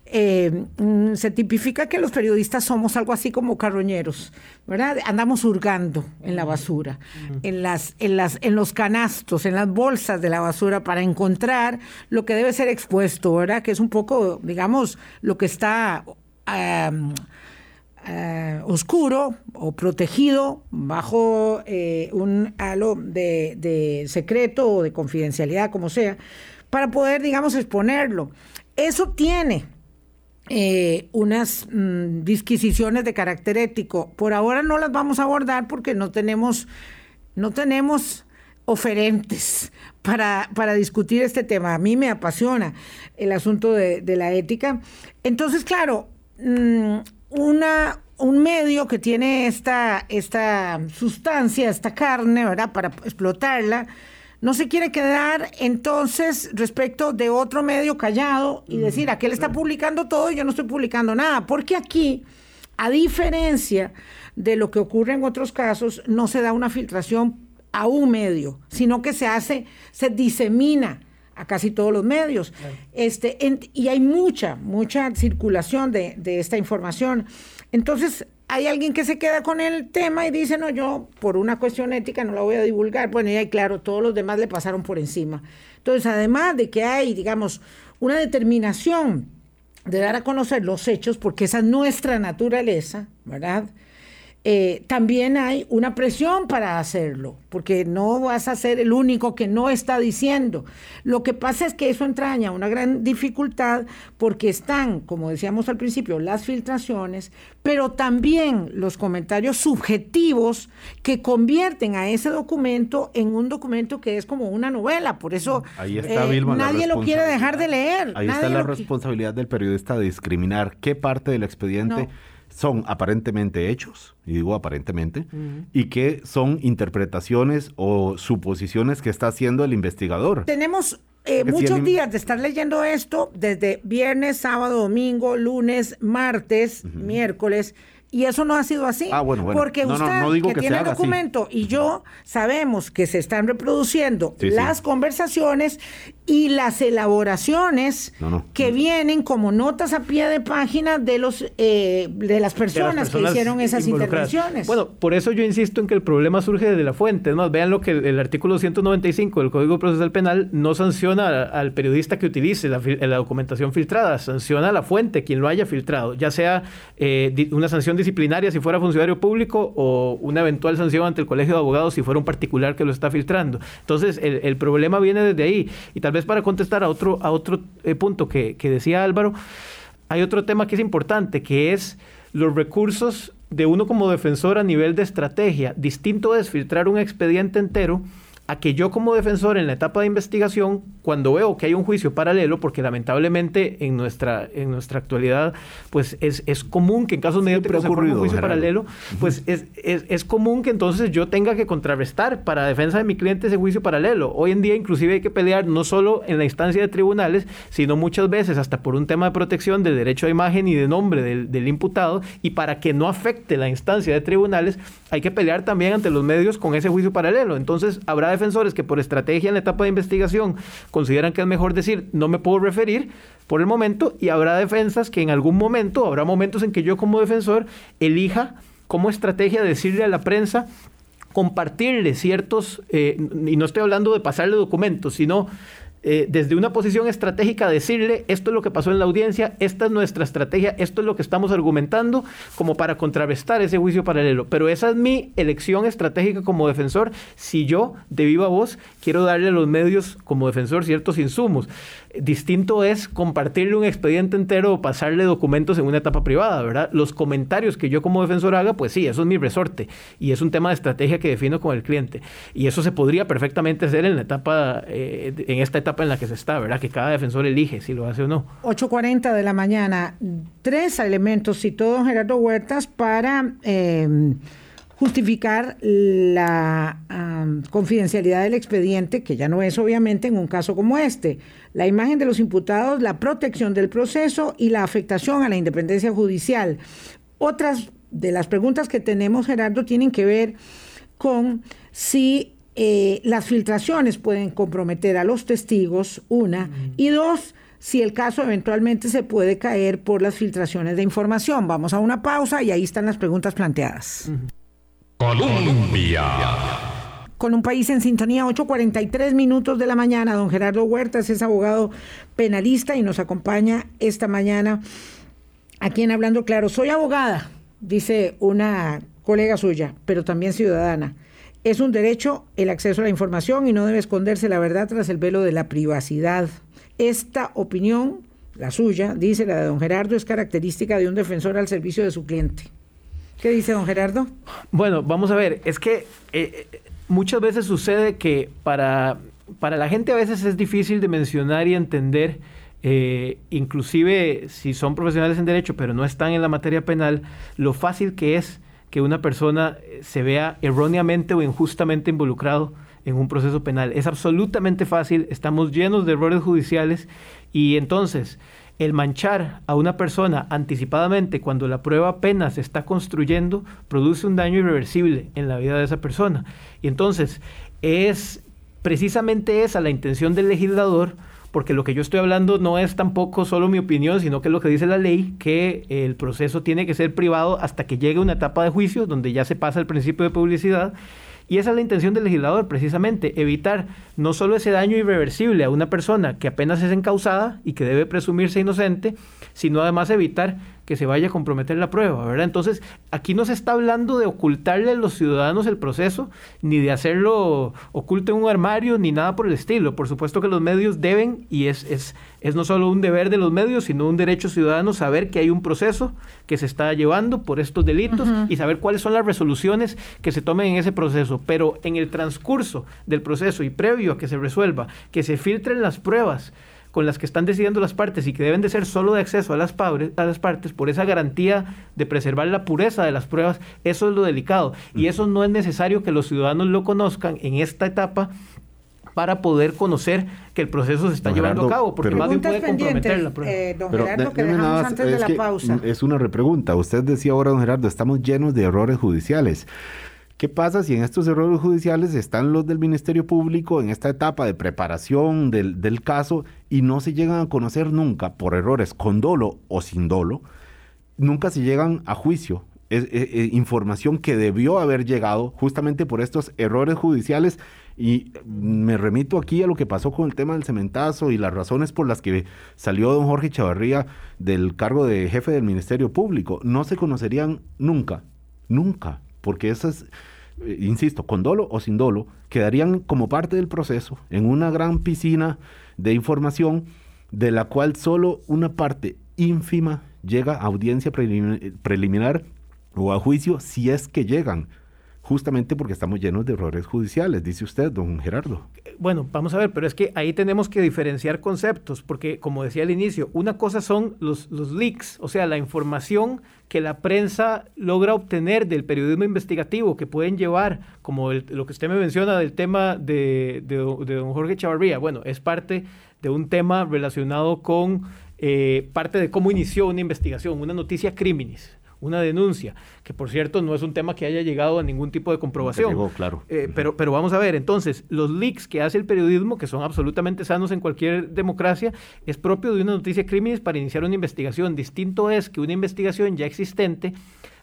eh, mm, se tipifica que los periodistas somos algo así como carroñeros, ¿verdad? Andamos hurgando en la basura, en, las, en, las, en los canastos, en las bolsas de la basura para encontrar lo que debe ser expuesto, ¿verdad? Que es un poco, digamos, lo que está... Eh, oscuro o protegido bajo eh, un halo de, secreto o de confidencialidad, como sea, para poder, digamos, exponerlo. Eso tiene eh, unas mm, disquisiciones de carácter ético. Por ahora no las vamos a abordar porque no tenemos, no tenemos oferentes para, para discutir este tema. A mí me apasiona el asunto de, la ética. Entonces, claro, mm, una, un medio que tiene esta, esta sustancia, esta carne, ¿verdad? Para explotarla, no se quiere quedar entonces respecto de otro medio callado y decir, aquel está publicando todo y yo no estoy publicando nada, porque aquí, a diferencia de lo que ocurre en otros casos, no se da una filtración a un medio, sino que se hace, se disemina a casi todos los medios. Este, y hay mucha, mucha circulación de, de, esta información. Entonces, hay alguien que se queda con el tema y dice, no, yo por una cuestión ética no la voy a divulgar. Bueno, y claro, todos los demás le pasaron por encima. Entonces, además de que hay, digamos, una determinación de dar a conocer los hechos, porque esa es nuestra naturaleza, ¿verdad? Eh, también hay una presión para hacerlo, porque no vas a ser el único que no está diciendo. Lo que pasa es que eso entraña una gran dificultad porque están, como decíamos al principio, las filtraciones, pero también los comentarios subjetivos que convierten a ese documento en un documento que es como una novela. Por eso eh, nadie lo quiere dejar de leer. Ahí está la responsabilidad del periodista de discriminar qué parte del expediente son aparentemente hechos, y digo aparentemente, y que son interpretaciones o suposiciones que está haciendo el investigador. Tenemos eh, muchos días de estar leyendo esto, desde viernes, sábado, domingo, lunes, martes, miércoles, y eso no ha sido así. Ah, bueno, bueno. Porque usted que, tiene el documento y yo sabemos que se están reproduciendo las conversaciones y las elaboraciones que vienen como notas a pie de página de los eh, de, las personas que hicieron esas intervenciones. Bueno, por eso yo insisto en que el problema surge desde la fuente. Es más, vean lo que el, artículo 195 del Código Procesal Penal no sanciona al periodista que utilice la, documentación filtrada, sanciona a la fuente, quien lo haya filtrado, ya sea eh, una sanción disciplinaria si fuera funcionario público o una eventual sanción ante el colegio de abogados si fuera un particular que lo está filtrando. Entonces, el, problema viene desde ahí. Y tal vez para contestar a otro, a otro eh, punto que, que decía Álvaro, hay otro tema que es importante, que es los recursos de uno como defensor a nivel de estrategia. Distinto es filtrar un expediente entero a que yo como defensor en la etapa de investigación, cuando veo que hay un juicio paralelo, porque lamentablemente en nuestra, en nuestra actualidad, pues es, es común que en casos mediáticos se forme un juicio paralelo, pues es, es, es, común que entonces yo tenga que contrarrestar para defensa de mi cliente ese juicio paralelo. Hoy en día inclusive hay que pelear no solo en la instancia de tribunales, sino muchas veces hasta por un tema de protección del derecho a imagen y de nombre del, del imputado, y para que no afecte la instancia de tribunales, hay que pelear también ante los medios con ese juicio paralelo. Entonces habrá defensores que por estrategia en la etapa de investigación consideran que es mejor decir no me puedo referir por el momento y habrá defensas que en algún momento, habrá momentos en que yo como defensor elija como estrategia decirle a la prensa compartirle ciertos, eh, y no estoy hablando de pasarle documentos, sino eh, desde una posición estratégica decirle esto es lo que pasó en la audiencia, esta es nuestra estrategia, esto es lo que estamos argumentando como para contrarrestar ese juicio paralelo. Pero esa es mi elección estratégica como defensor si yo de viva voz quiero darle a los medios como defensor ciertos insumos. Distinto es compartirle un expediente entero o pasarle documentos en una etapa privada, ¿verdad? Los comentarios que yo como defensor haga, pues sí, eso es mi resorte y es un tema de estrategia que defino con el cliente. Y eso se podría perfectamente hacer en la etapa, eh, en esta etapa en la que se está, ¿verdad? Que cada defensor elige si lo hace o no. 8.40 de la mañana, tres elementos citó don Gerardo Huertas para... Eh, justificar la confidencialidad del expediente, que ya no es obviamente en un caso como este, la imagen de los imputados, la protección del proceso y la afectación a la independencia judicial. Otras de las preguntas que tenemos, Gerardo, tienen que ver con si eh, las filtraciones pueden comprometer a los testigos, una, y dos, si el caso eventualmente se puede caer por las filtraciones de información. Vamos a una pausa y ahí están las preguntas planteadas. Colombia. Con un país en sintonía, 8.43 minutos de la mañana. Don Gerardo Huertas es abogado penalista y nos acompaña esta mañana aquí en Hablando Claro. Soy abogada, dice una colega suya, pero también ciudadana. Es un derecho el acceso a la información y no debe esconderse la verdad tras el velo de la privacidad. Esta opinión, la suya, dice la de don Gerardo, es característica de un defensor al servicio de su cliente. ¿Qué dice don Gerardo? Bueno, vamos a ver, es que eh, muchas veces sucede que para, para la gente a veces es difícil de mencionar y entender, eh, inclusive si son profesionales en derecho, pero no están en la materia penal, lo fácil que es que una persona eh, se vea erróneamente o injustamente involucrado en un proceso penal. Es absolutamente fácil, estamos llenos de errores judiciales y entonces el manchar a una persona anticipadamente cuando la prueba apenas se está construyendo produce un daño irreversible en la vida de esa persona. Y entonces es precisamente esa la intención del legislador, porque lo que yo estoy hablando no es tampoco solo mi opinión, sino que es lo que dice la ley, que el proceso tiene que ser privado hasta que llegue una etapa de juicio donde ya se pasa el principio de publicidad y esa es la intención del legislador, precisamente, evitar no solo ese daño irreversible a una persona que apenas es encausada y que debe presumirse inocente, sino además evitar que se vaya a comprometer la prueba, ¿verdad? Entonces, aquí no se está hablando de ocultarle a los ciudadanos el proceso, ni de hacerlo oculto en un armario, ni nada por el estilo. Por supuesto que los medios deben, y es, es, es no solo un deber de los medios, sino un derecho ciudadano saber que hay un proceso que se está llevando por estos delitos y saber cuáles son las resoluciones que se tomen en ese proceso. Pero en el transcurso del proceso y previo a que se resuelva, que se filtren las pruebas, con las que están decidiendo las partes y que deben de ser solo de acceso a las, a las partes por esa garantía de preservar la pureza de las pruebas, eso es lo delicado. Y eso no es necesario que los ciudadanos lo conozcan en esta etapa para poder conocer que el proceso se está llevando a cabo, porque más bien puede comprometer la prueba. Eh, don Gerardo, que dejamos antes de la pausa. Es una repregunta. Usted decía ahora, don Gerardo, estamos llenos de errores judiciales. ¿Qué pasa si en estos errores judiciales están los del Ministerio Público en esta etapa de preparación del, caso y no se llegan a conocer nunca por errores con dolo o sin dolo? Nunca se llegan a juicio. Es, información que debió haber llegado justamente por estos errores judiciales y me remito aquí a lo que pasó con el tema del cementazo y las razones por las que salió don Jorge Chavarría del cargo de jefe del Ministerio Público. No se conocerían nunca, nunca, porque esas eh, insisto, con dolo o sin dolo, quedarían como parte del proceso en una gran piscina de información de la cual solo una parte ínfima llega a audiencia preliminar o a juicio si es que llegan justamente porque estamos llenos de errores judiciales, dice usted, don Gerardo. Bueno, vamos a ver, pero es que ahí tenemos que diferenciar conceptos, porque como decía al inicio, una cosa son los, leaks, o sea, la información que la prensa logra obtener del periodismo investigativo, que pueden llevar, como lo que usted me menciona del tema de, don Jorge Chavarría, bueno, es parte de un tema relacionado con eh, parte de cómo inició una investigación, una noticia crímenes una denuncia, que por cierto no es un tema que haya llegado a ningún tipo de comprobación. claro. Eh, pero, pero vamos a ver, entonces, los leaks que hace el periodismo, que son absolutamente sanos en cualquier democracia, es propio de una noticia de crímenes para iniciar una investigación. Distinto es que una investigación ya existente,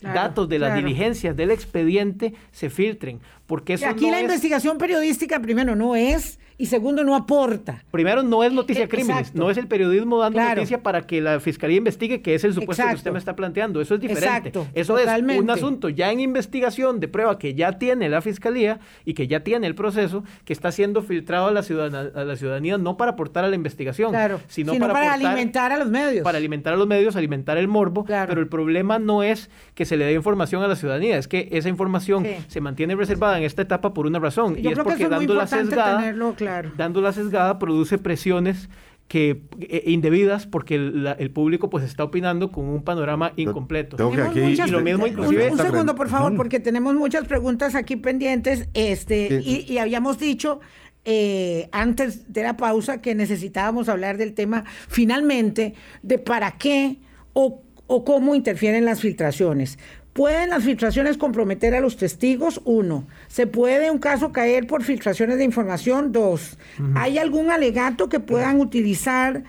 datos de las diligencias del expediente se filtren. Porque eso aquí la investigación periodística, primero, no es y segundo, no aporta. Primero, no es noticia de crímenes, no es el periodismo dando noticia para que la fiscalía investigue, que es el supuesto que usted me está planteando. Eso es diferente. Eso es un asunto ya en investigación de prueba que ya tiene la fiscalía y que ya tiene el proceso, que está siendo filtrado a la, ciudadanía, a la ciudadanía no para aportar a la investigación, sino, para, alimentar a los medios. Para alimentar a los medios, alimentar el morbo. Pero el problema no es que se le dé información a la ciudadanía, es que esa información se mantiene reservada en esta etapa por una razón. y es porque dando la sesgada. Tenerlo Dando la sesgada produce presiones que eh, indebidas porque el, público pues está opinando con un panorama incompleto. y lo mismo inclusive... Un, segundo, por favor, porque tenemos muchas preguntas aquí pendientes este y, habíamos dicho eh, antes de la pausa que necesitábamos hablar del tema finalmente de para qué o, o cómo interfieren las filtraciones. ¿Pueden las filtraciones comprometer a los testigos? Uno. ¿Se puede un caso caer por filtraciones de información? Dos. ¿Hay algún alegato que puedan utilizar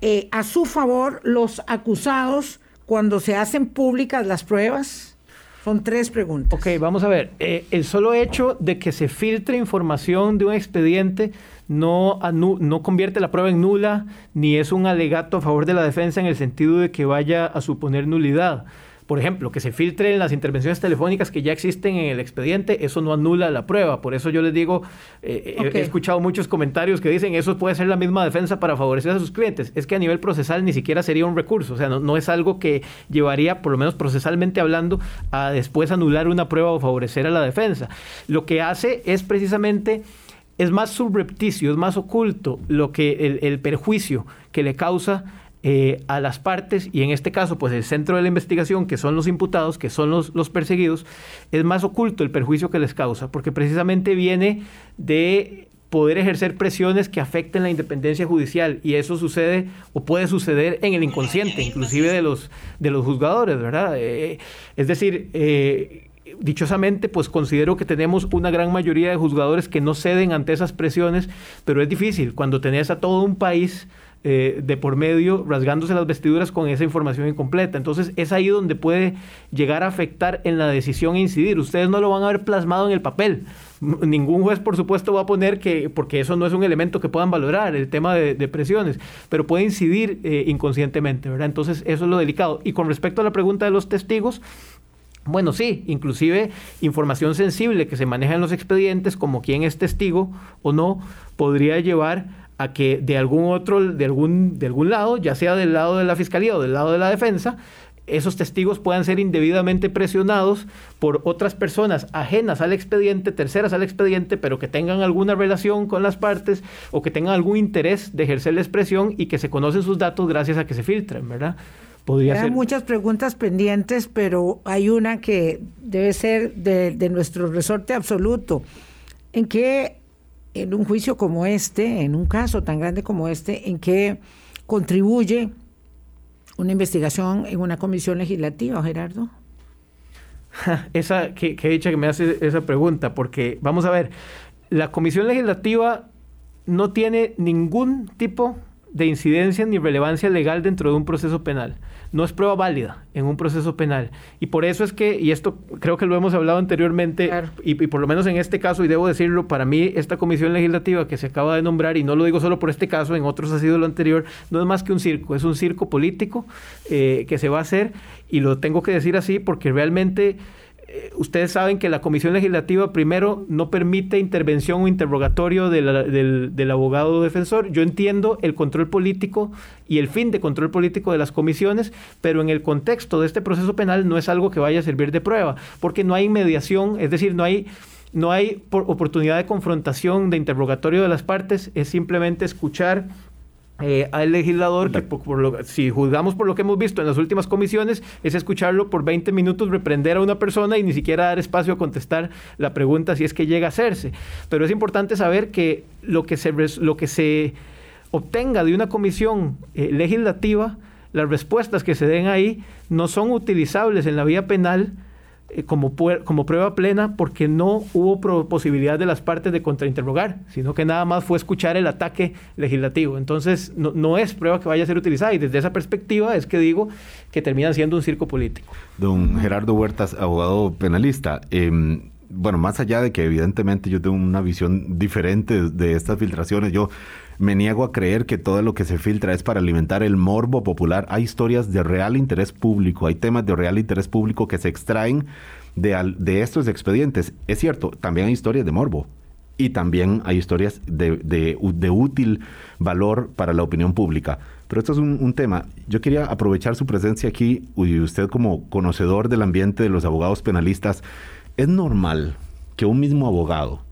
eh, a su favor los acusados cuando se hacen públicas las pruebas? Son tres preguntas. Ok, vamos a ver. Eh, el solo hecho de que se filtre información de un expediente no, no convierte la prueba en nula, ni es un alegato a favor de la defensa en el sentido de que vaya a suponer nulidad. Por ejemplo, que se filtren las intervenciones telefónicas que ya existen en el expediente, eso no anula la prueba. Por eso yo les digo, eh, he escuchado muchos comentarios que dicen eso puede ser la misma defensa para favorecer a sus clientes. Es que a nivel procesal ni siquiera sería un recurso, o sea, no, es algo que llevaría, por lo menos procesalmente hablando, a después anular una prueba o favorecer a la defensa. Lo que hace es precisamente es más subrepticio, es más oculto lo que el perjuicio que le causa eh, a las partes, y en este caso, pues el centro de la investigación, que son los imputados, que son los, los perseguidos, es más oculto el perjuicio que les causa, porque precisamente viene de poder ejercer presiones que afecten la independencia judicial y eso sucede o puede suceder en el inconsciente, inclusive de los, de los juzgadores, ¿verdad? Eh, es decir, eh, dichosamente, pues considero que tenemos una gran mayoría de juzgadores que no ceden ante esas presiones, pero es difícil cuando tenés a todo un país eh, de por medio, rasgándose las vestiduras con esa información incompleta. Entonces es ahí donde puede llegar a afectar en la decisión e incidir. Ustedes no lo van a ver plasmado en el papel. Ningún juez, por supuesto, va a poner que, porque eso no es un elemento que puedan valorar, el tema de, presiones, pero puede incidir eh, inconscientemente, ¿verdad? Entonces eso es lo delicado. Y con respecto a la pregunta de los testigos, bueno, sí, inclusive información sensible que se maneja en los expedientes, como quién es testigo o no, podría llevar a que de algún otro, de algún, de algún lado, ya sea del lado de la fiscalía o del lado de la defensa, esos testigos puedan ser indebidamente presionados por otras personas ajenas al expediente, terceras al expediente, pero que tengan alguna relación con las partes o que tengan algún interés de ejercer la expresión y que se conocen sus datos gracias a que se filtren, ¿verdad? Podría Hay muchas preguntas pendientes, pero hay una que debe ser de, de nuestro resorte absoluto. ¿En qué en un juicio como este, en un caso tan grande como este, en que contribuye una investigación en una comisión legislativa, Gerardo? [LAUGHS] Esa, que, he dicho que me hace esa pregunta, porque vamos a ver, la comisión legislativa no tiene ningún tipo de incidencia ni relevancia legal dentro de un proceso penal no es prueba válida en un proceso penal. Y por eso es que, y esto creo que lo hemos hablado anteriormente, y, por lo menos en este caso, y debo decirlo, para mí esta comisión legislativa que se acaba de nombrar, y no lo digo solo por este caso, en otros ha sido lo anterior, no es más que un circo, es un circo político eh, que se va a hacer, y lo tengo que decir así porque realmente eh, ustedes saben que la Comisión Legislativa primero no permite intervención o interrogatorio del, abogado defensor. Yo entiendo el control político y el fin de control político de las comisiones, pero en el contexto de este proceso penal no es algo que vaya a servir de prueba, porque no hay mediación, es decir, no hay no hay oportunidad de confrontación, de interrogatorio de las partes, es simplemente escuchar eh, al legislador, que por, lo, si juzgamos por lo que hemos visto en las últimas comisiones, es escucharlo por 20 minutos reprender a una persona y ni siquiera dar espacio a contestar la pregunta si es que llega a hacerse. Pero es importante saber que lo que se, lo que se obtenga de una comisión eh, legislativa, las respuestas que se den ahí no son utilizables en la vía penal como, como prueba plena porque no hubo posibilidad de las partes de contrainterrogar, sino que nada más fue escuchar el ataque legislativo. Entonces, no, no, es prueba que vaya a ser utilizada y desde esa perspectiva es que digo que termina siendo un circo político. Don Gerardo Huertas, abogado penalista. Em, bueno, más allá de que evidentemente yo tengo una visión diferente de estas filtraciones, yo me niego a creer que todo lo que se filtra es para alimentar el morbo popular. Hay historias de real interés público, hay temas de real interés público que se extraen de, estos expedientes. Es cierto, también hay historias de morbo y también hay historias de, de, útil valor para la opinión pública. Pero esto es un, un, tema. Yo quería aprovechar su presencia aquí y usted como conocedor del ambiente de los abogados penalistas. ¿Es normal que un mismo abogado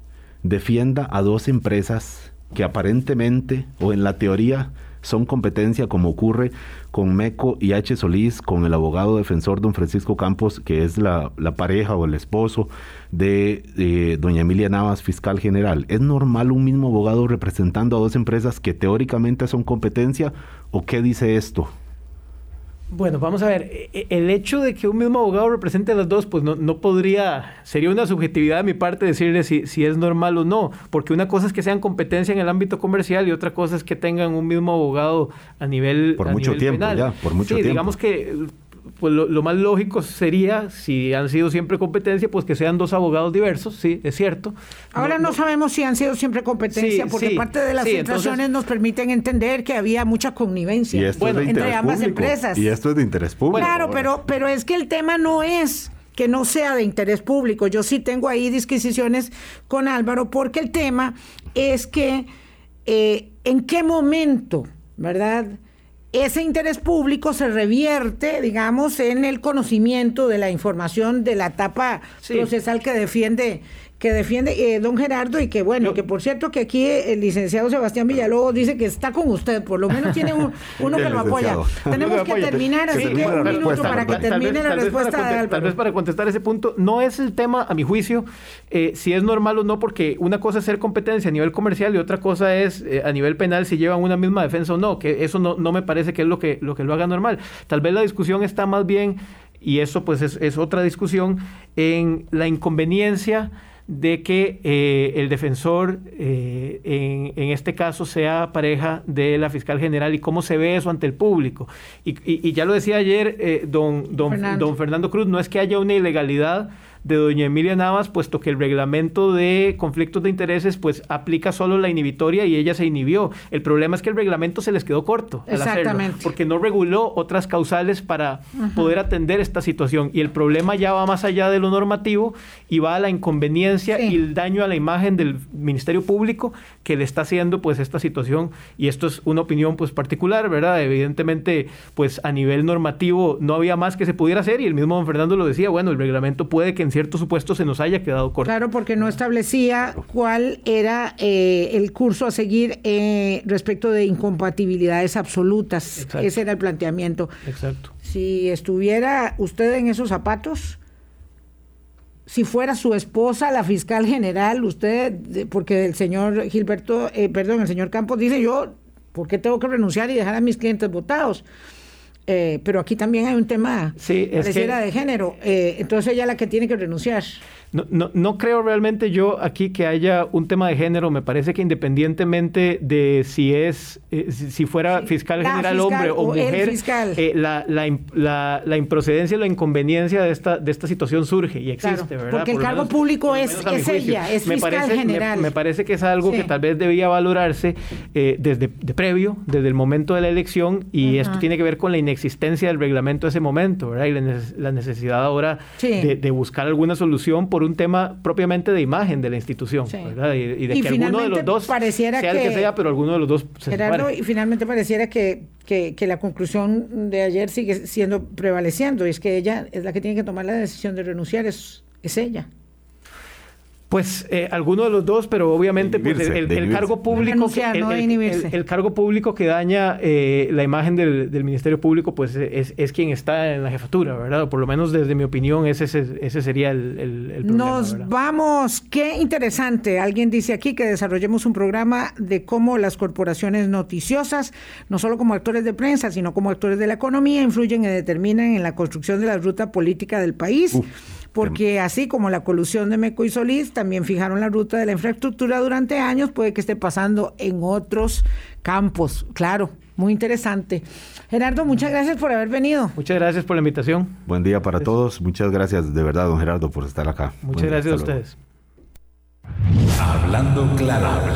defienda a dos empresas que aparentemente o en la teoría son competencia como ocurre con Meco y H. Solís, con el abogado defensor don Francisco Campos, que es la, pareja o el esposo de doña Emilia Navas, fiscal general. ¿Es normal un mismo abogado representando a dos empresas que teóricamente son competencia o qué dice esto? Bueno, vamos a ver, e, e, el hecho de que un mismo abogado represente a las dos, pues no, podría, sería una subjetividad de mi parte decirle si, si, es normal o no, porque una cosa es que sean competencia en el ámbito comercial y otra cosa es que tengan un mismo abogado a nivel Por mucho tiempo, ya, por mucho sí, digamos que pues lo, más lógico sería, si han sido siempre competencia, pues que sean dos abogados diversos, sí, es cierto. Ahora no, sabemos si han sido siempre competencia, porque parte de las filtraciones nos permiten entender que había mucha connivencia entre ambas empresas. Y esto es de interés público. Claro, pero, pero es que el tema no es que no sea de interés público. Yo sí tengo ahí disquisiciones con Álvaro, porque el tema es que eh, en qué momento, ¿verdad? Ese interés público se revierte, digamos, en el conocimiento de la información de la etapa procesal que defiende que defiende eh, don Gerardo y que bueno, que por cierto que aquí el licenciado Sebastián Villalobos dice que está con usted, por lo menos tiene [LAUGHS] uno que lo apoya. Tenemos que terminar, así que un minuto para que termine la respuesta de Tal vez para contestar ese punto, no es el tema, a mi juicio, eh, si es normal o no, porque una cosa es ser competencia a nivel comercial y otra cosa es eh, a nivel penal si llevan una misma defensa o no, que eso no, no me parece que es lo que, lo que lo haga normal. Tal vez la discusión está más bien, y eso pues es, es otra discusión, en la inconveniencia de que eh, el defensor, eh, en, este caso, sea pareja de la fiscal general y cómo se ve eso ante el público. Y, ya lo decía ayer eh, don, don, don Fernando Cruz, no es que haya una ilegalidad de doña Emilia Navas, puesto que el reglamento de conflictos de intereses pues aplica solo la inhibitoria y ella se inhibió. El problema es que el reglamento se les quedó corto Exactamente. porque no reguló otras causales para poder atender esta situación y el problema ya va más allá de lo normativo y va a la inconveniencia y el daño a la imagen del Ministerio Público que le está haciendo pues esta situación y esto es una opinión pues particular, ¿verdad? Evidentemente pues a nivel normativo no había más que se pudiera hacer y el mismo don Fernando lo decía, bueno, el reglamento puede que en ciertos supuestos se nos haya quedado corto. Claro, porque no establecía cuál era eh, el curso a seguir eh, respecto de incompatibilidades absolutas. Ese era el planteamiento. Exacto. Si estuviera usted en esos zapatos, si fuera su esposa, la fiscal general, usted, porque el señor Gilberto, eh, perdón, el señor Campos dice yo, ¿por qué tengo que renunciar y dejar a mis clientes votados? Eh, pero aquí también hay un tema sí, de género. Eh, entonces ella es la que tiene que renunciar. no, no, no, creo realmente yo aquí que haya un tema de género. Me parece que independientemente de si es, eh, si, fuera fiscal general hombre o, mujer, eh, la, la, la, improcedencia y la inconveniencia de esta, de esta situación surge y existe, ¿verdad? Porque el cargo público es, es ella, es me fiscal parece, general. Me, parece que es algo que tal vez debía valorarse desde de previo, desde el momento de la elección, y esto tiene que ver con la inexistencia del reglamento de ese momento, ¿verdad? Y la, necesidad ahora de, de buscar alguna solución por un tema propiamente de imagen de la institución, ¿verdad? Y, de que alguno de los dos pareciera sea el que sea, pero alguno de los dos se Gerardo, y finalmente pareciera que, que, que, la conclusión de ayer sigue siendo prevaleciendo, y es que ella es la que tiene que tomar la decisión de renunciar, es, es ella. Pues eh, alguno de los dos, pero obviamente pues, el, cargo público que, el, cargo público que daña eh, la imagen del, Ministerio Público, pues es, quien está en la jefatura, ¿verdad? por lo menos desde mi opinión, ese, ese, sería el, problema. Nos vamos, qué interesante. Alguien dice aquí que desarrollemos un programa de cómo las corporaciones noticiosas, no solo como actores de prensa, sino como actores de la economía, influyen y determinan en la construcción de la ruta política del país porque así como la colusión de Meco y Solís también fijaron la ruta de la infraestructura durante años, puede que esté pasando en otros campos. Claro, muy interesante. Gerardo, muchas gracias por haber venido. Muchas gracias por la invitación. Buen día para todos. Muchas gracias de verdad, don Gerardo, por estar acá. Muchas gracias a ustedes. Hablando claro.